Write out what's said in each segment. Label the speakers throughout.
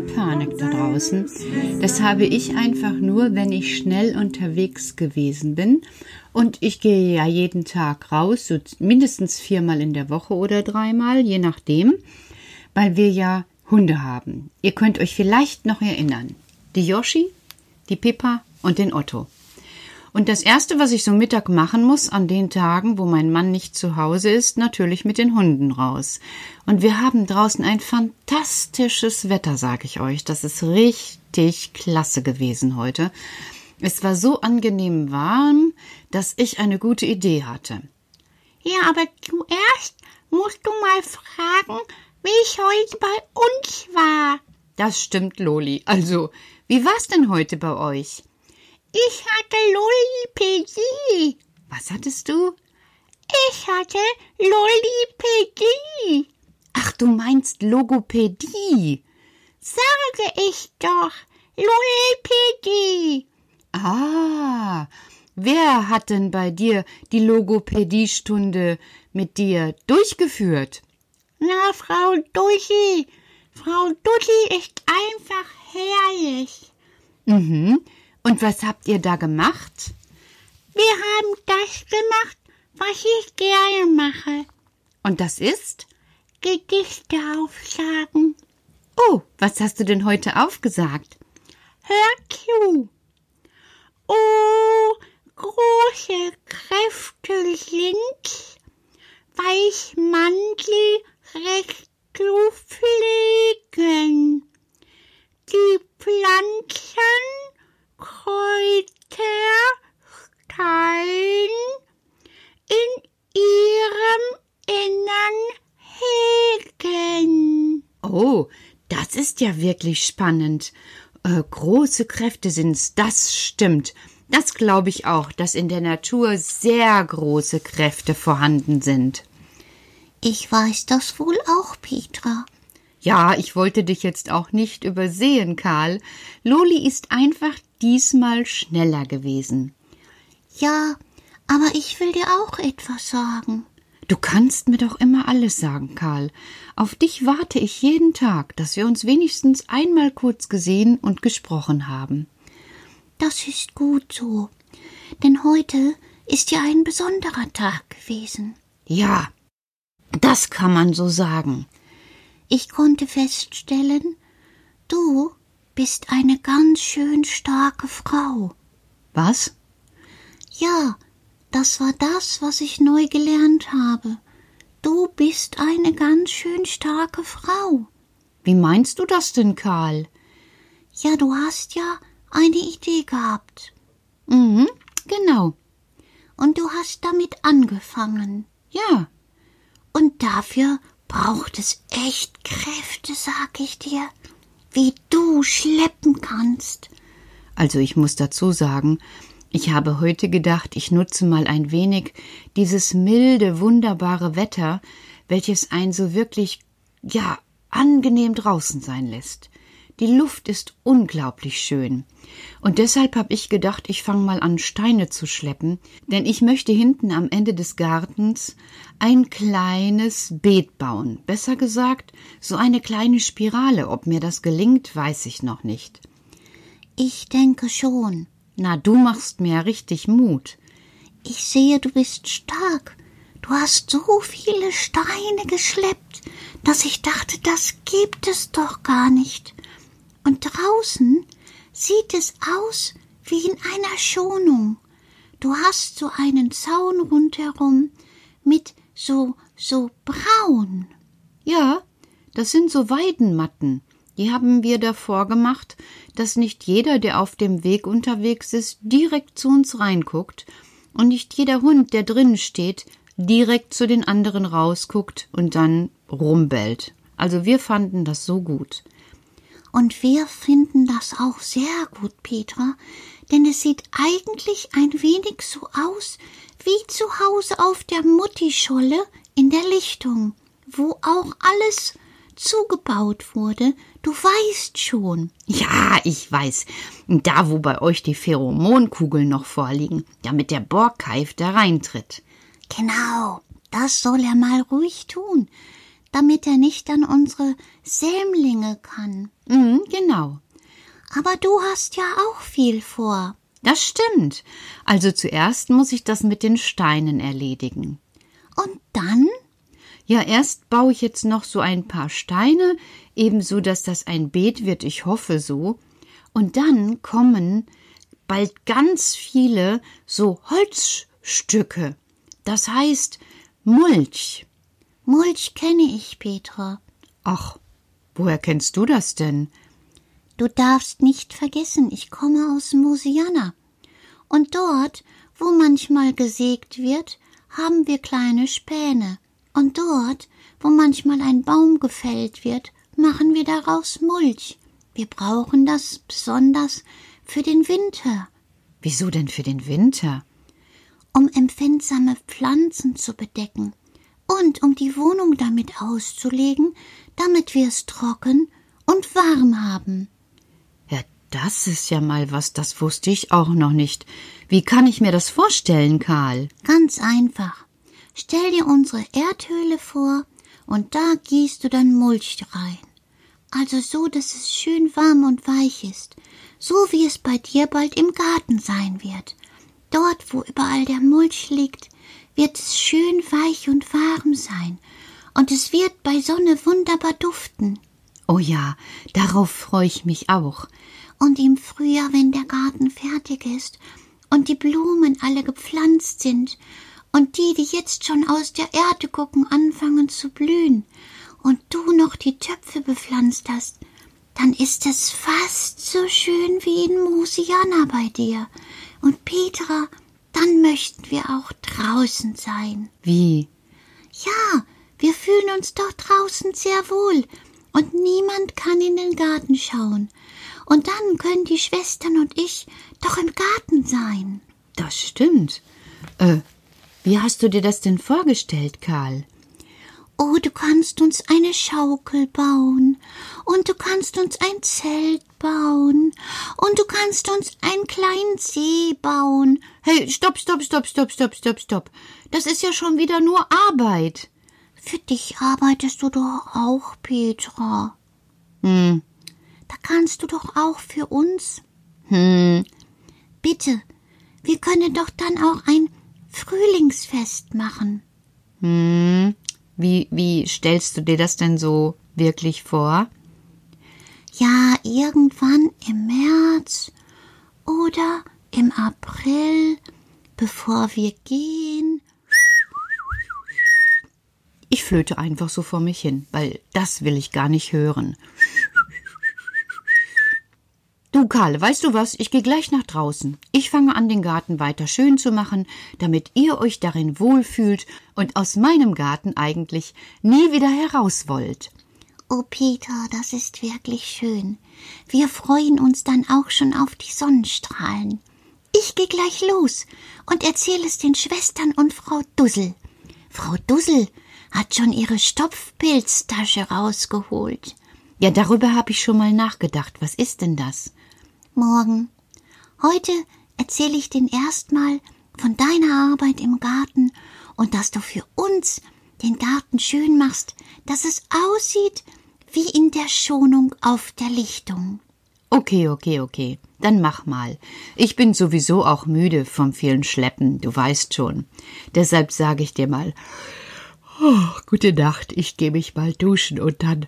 Speaker 1: keine Panik da draußen. Das habe ich einfach nur, wenn ich schnell unterwegs gewesen bin. Und ich gehe ja jeden Tag raus, so mindestens viermal in der Woche oder dreimal, je nachdem, weil wir ja Hunde haben. Ihr könnt euch vielleicht noch erinnern. Die Yoshi, die Pippa und den Otto. Und das Erste, was ich so Mittag machen muss, an den Tagen, wo mein Mann nicht zu Hause ist, natürlich mit den Hunden raus. Und wir haben draußen ein fantastisches Wetter, sage ich euch. Das ist richtig klasse gewesen heute. Es war so angenehm warm, dass ich eine gute Idee hatte.
Speaker 2: Ja, aber zuerst musst du mal fragen, wie ich heute bei uns war.
Speaker 1: Das stimmt, Loli. Also, wie war's denn heute bei euch?
Speaker 2: Ich hatte Lollipädie.
Speaker 1: Was hattest du?
Speaker 2: Ich hatte Lollipädie.
Speaker 1: Ach, du meinst Logopädie.
Speaker 2: Sage ich doch. Lollipädie.
Speaker 1: Ah, wer hat denn bei dir die Logopädiestunde mit dir durchgeführt?
Speaker 2: Na, Frau Duschi. Frau Duschi ist einfach herrlich.
Speaker 1: Mhm. Und was habt ihr da gemacht?
Speaker 2: Wir haben das gemacht, was ich gerne mache.
Speaker 1: Und das ist?
Speaker 2: Gedichte aufsagen.
Speaker 1: Oh, was hast du denn heute aufgesagt?
Speaker 2: Hör zu. Oh, große Kräfte sind, weich Mantel recht zu pflegen. Die Pflanzen, Kräuter, Stein in ihrem Innern hegen.
Speaker 1: Oh, das ist ja wirklich spannend. Äh, große Kräfte sind's, das stimmt. Das glaube ich auch, dass in der Natur sehr große Kräfte vorhanden sind.
Speaker 2: Ich weiß das wohl auch, Petra.
Speaker 1: Ja, ich wollte dich jetzt auch nicht übersehen, Karl. Loli ist einfach diesmal schneller gewesen.
Speaker 2: Ja, aber ich will dir auch etwas sagen.
Speaker 1: Du kannst mir doch immer alles sagen, Karl. Auf dich warte ich jeden Tag, dass wir uns wenigstens einmal kurz gesehen und gesprochen haben.
Speaker 2: Das ist gut so. Denn heute ist ja ein besonderer Tag gewesen.
Speaker 1: Ja, das kann man so sagen.
Speaker 2: Ich konnte feststellen, du bist eine ganz schön starke Frau.
Speaker 1: Was?
Speaker 2: Ja, das war das, was ich neu gelernt habe. Du bist eine ganz schön starke Frau.
Speaker 1: Wie meinst du das denn, Karl?
Speaker 2: Ja, du hast ja eine Idee gehabt.
Speaker 1: Mhm, genau.
Speaker 2: Und du hast damit angefangen.
Speaker 1: Ja.
Speaker 2: Und dafür braucht es echt Kräfte, sag ich dir, wie du schleppen kannst.
Speaker 1: Also ich muss dazu sagen, Ich habe heute gedacht, ich nutze mal ein wenig dieses milde, wunderbare Wetter, welches ein so wirklich, ja, angenehm draußen sein lässt. Die Luft ist unglaublich schön. Und deshalb habe ich gedacht, ich fange mal an, Steine zu schleppen, denn ich möchte hinten am Ende des Gartens ein kleines Beet bauen. Besser gesagt, so eine kleine Spirale. Ob mir das gelingt, weiß ich noch nicht.
Speaker 2: Ich denke schon.
Speaker 1: Na, du machst mir richtig Mut.
Speaker 2: Ich sehe, du bist stark. Du hast so viele Steine geschleppt, dass ich dachte, das gibt es doch gar nicht. Und draußen sieht es aus wie in einer Schonung. Du hast so einen Zaun rundherum mit so, so braun.
Speaker 1: Ja, das sind so Weidenmatten. Die haben wir davor gemacht, dass nicht jeder, der auf dem Weg unterwegs ist, direkt zu uns reinguckt und nicht jeder Hund, der drinnen steht, direkt zu den anderen rausguckt und dann rumbellt. Also wir fanden das so gut.
Speaker 2: Und wir finden das auch sehr gut, Petra, denn es sieht eigentlich ein wenig so aus wie zu Hause auf der Muttischolle in der Lichtung, wo auch alles zugebaut wurde. Du weißt schon.
Speaker 1: Ja, ich weiß. Da, wo bei euch die Pheromonkugeln noch vorliegen, damit der Borkeif da reintritt.
Speaker 2: Genau, das soll er mal ruhig tun, damit er nicht an unsere Sämlinge kann.
Speaker 1: Mhm, genau.
Speaker 2: Aber du hast ja auch viel vor.
Speaker 1: Das stimmt. Also zuerst muss ich das mit den Steinen erledigen.
Speaker 2: Und dann?
Speaker 1: Ja, erst baue ich jetzt noch so ein paar Steine, ebenso dass das ein Beet wird, ich hoffe so. Und dann kommen bald ganz viele so Holzstücke. Das heißt Mulch.
Speaker 2: Mulch kenne ich, Petra.
Speaker 1: Ach, woher kennst du das denn?
Speaker 2: Du darfst nicht vergessen, ich komme aus Mosiana. Und dort, wo manchmal gesägt wird, haben wir kleine Späne. Und dort, wo manchmal ein Baum gefällt wird, machen wir daraus Mulch. Wir brauchen das besonders für den Winter.
Speaker 1: Wieso denn für den Winter?
Speaker 2: Um empfindsame Pflanzen zu bedecken und um die Wohnung damit auszulegen, damit wir es trocken und warm haben.
Speaker 1: Ja, das ist ja mal was, das wusste ich auch noch nicht. Wie kann ich mir das vorstellen, Karl?
Speaker 2: Ganz einfach. Stell dir unsere Erdhöhle vor und da gießt du dann Mulch rein. Also so, dass es schön warm und weich ist, so wie es bei dir bald im Garten sein wird. Dort, wo überall der Mulch liegt, wird es schön weich und warm sein, und es wird bei Sonne wunderbar duften.
Speaker 1: Oh ja, darauf freue ich mich auch.
Speaker 2: Und im Frühjahr, wenn der Garten fertig ist und die Blumen alle gepflanzt sind und die, die jetzt schon aus der Erde gucken, anfangen zu blühen, und du noch die Töpfe bepflanzt hast, dann ist es fast so schön wie in Mosiana bei dir. Und Petra, dann möchten wir auch draußen sein.
Speaker 1: Wie?
Speaker 2: Ja, wir fühlen uns doch draußen sehr wohl, und niemand kann in den Garten schauen. Und dann können die Schwestern und ich doch im Garten sein.
Speaker 1: Das stimmt. Äh, wie hast du dir das denn vorgestellt, Karl?
Speaker 2: Oh, du kannst uns eine Schaukel bauen, und du kannst uns ein Zelt bauen, und du kannst uns einen kleinen See bauen.
Speaker 1: Hey, stopp, stopp, stopp, stopp, stopp, stopp, stopp. Das ist ja schon wieder nur Arbeit.
Speaker 2: Für dich arbeitest du doch auch, Petra.
Speaker 1: Hm.
Speaker 2: Da kannst du doch auch für uns.
Speaker 1: Hm.
Speaker 2: Bitte, wir können doch dann auch ein Frühlingsfest machen.
Speaker 1: Hm. Wie, wie stellst du dir das denn so wirklich vor?
Speaker 2: Ja, irgendwann im März oder im April, bevor wir gehen.
Speaker 1: Ich flöte einfach so vor mich hin, weil das will ich gar nicht hören. Du, Karl, weißt du was? Ich gehe gleich nach draußen. Ich fange an, den Garten weiter schön zu machen, damit ihr euch darin wohlfühlt und aus meinem Garten eigentlich nie wieder heraus wollt.
Speaker 2: Oh, Peter, das ist wirklich schön. Wir freuen uns dann auch schon auf die Sonnenstrahlen. ich geh gleich los und erzähle es den Schwestern und Frau Dussel. Frau Dussel hat schon ihre Stopfpilztasche rausgeholt.
Speaker 1: Ja, darüber habe ich schon mal nachgedacht. Was ist denn das?
Speaker 2: Morgen. Heute erzähle ich den erstmal von deiner Arbeit im Garten und dass du für uns den Garten schön machst, dass es aussieht wie in der Schonung auf der Lichtung.
Speaker 1: Okay, okay, okay. Dann mach mal. Ich bin sowieso auch müde vom vielen Schleppen, du weißt schon. Deshalb sage ich dir mal, oh, gute Nacht, ich geh mich mal duschen und dann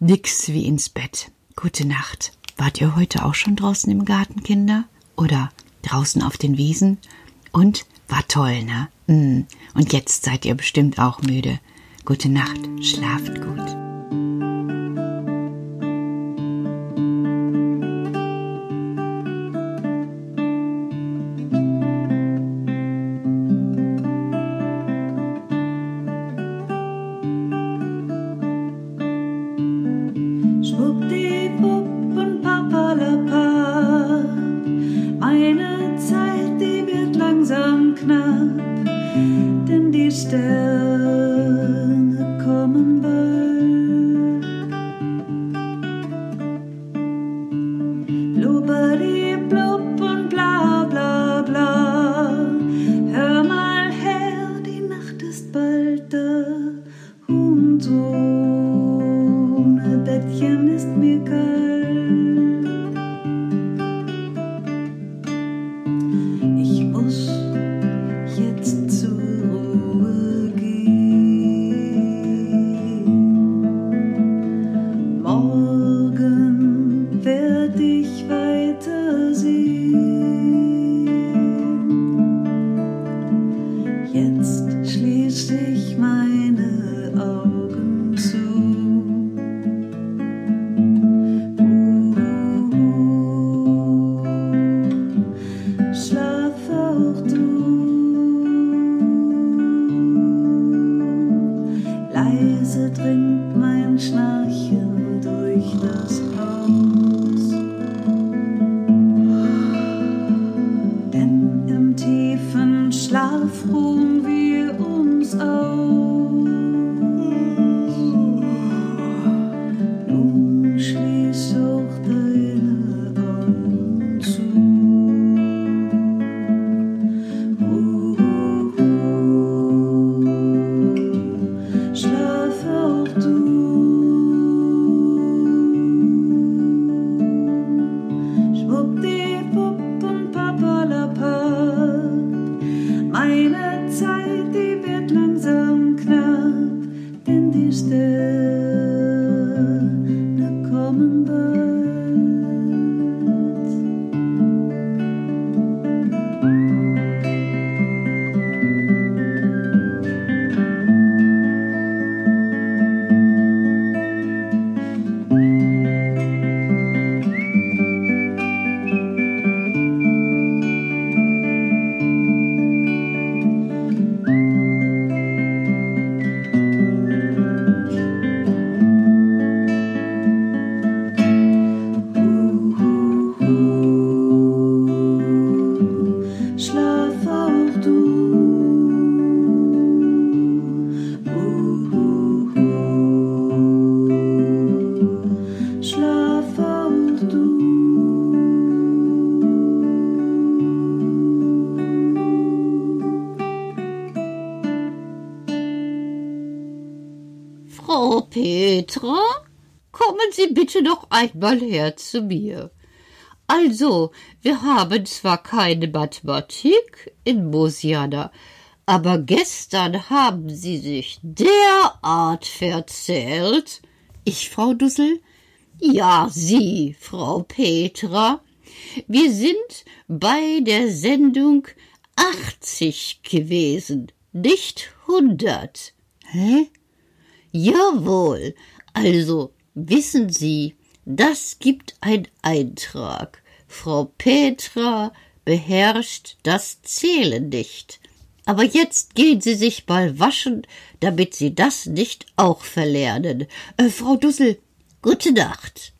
Speaker 1: nix wie ins Bett. Gute Nacht. Wart ihr heute auch schon draußen im Garten, Kinder? Oder draußen auf den Wiesen? Und war toll, ne? Mm. Und jetzt seid ihr bestimmt auch müde. Gute Nacht, schlaft gut.
Speaker 3: Uns
Speaker 4: Petra, kommen Sie bitte noch einmal her zu mir. Also, wir haben zwar keine Mathematik in Mosiana, aber gestern haben Sie sich derart verzählt.
Speaker 1: Ich, Frau Dussel?
Speaker 4: Ja, Sie, Frau Petra. Wir sind bei der Sendung 80 gewesen, nicht 100.
Speaker 1: Hä?
Speaker 4: Jawohl. Also, wissen Sie, das gibt ein Eintrag. Frau Petra beherrscht das Zählen nicht. Aber jetzt gehen Sie sich mal waschen, damit Sie das nicht auch verlernen.
Speaker 1: Äh, Frau Dussel,
Speaker 4: Gute Nacht.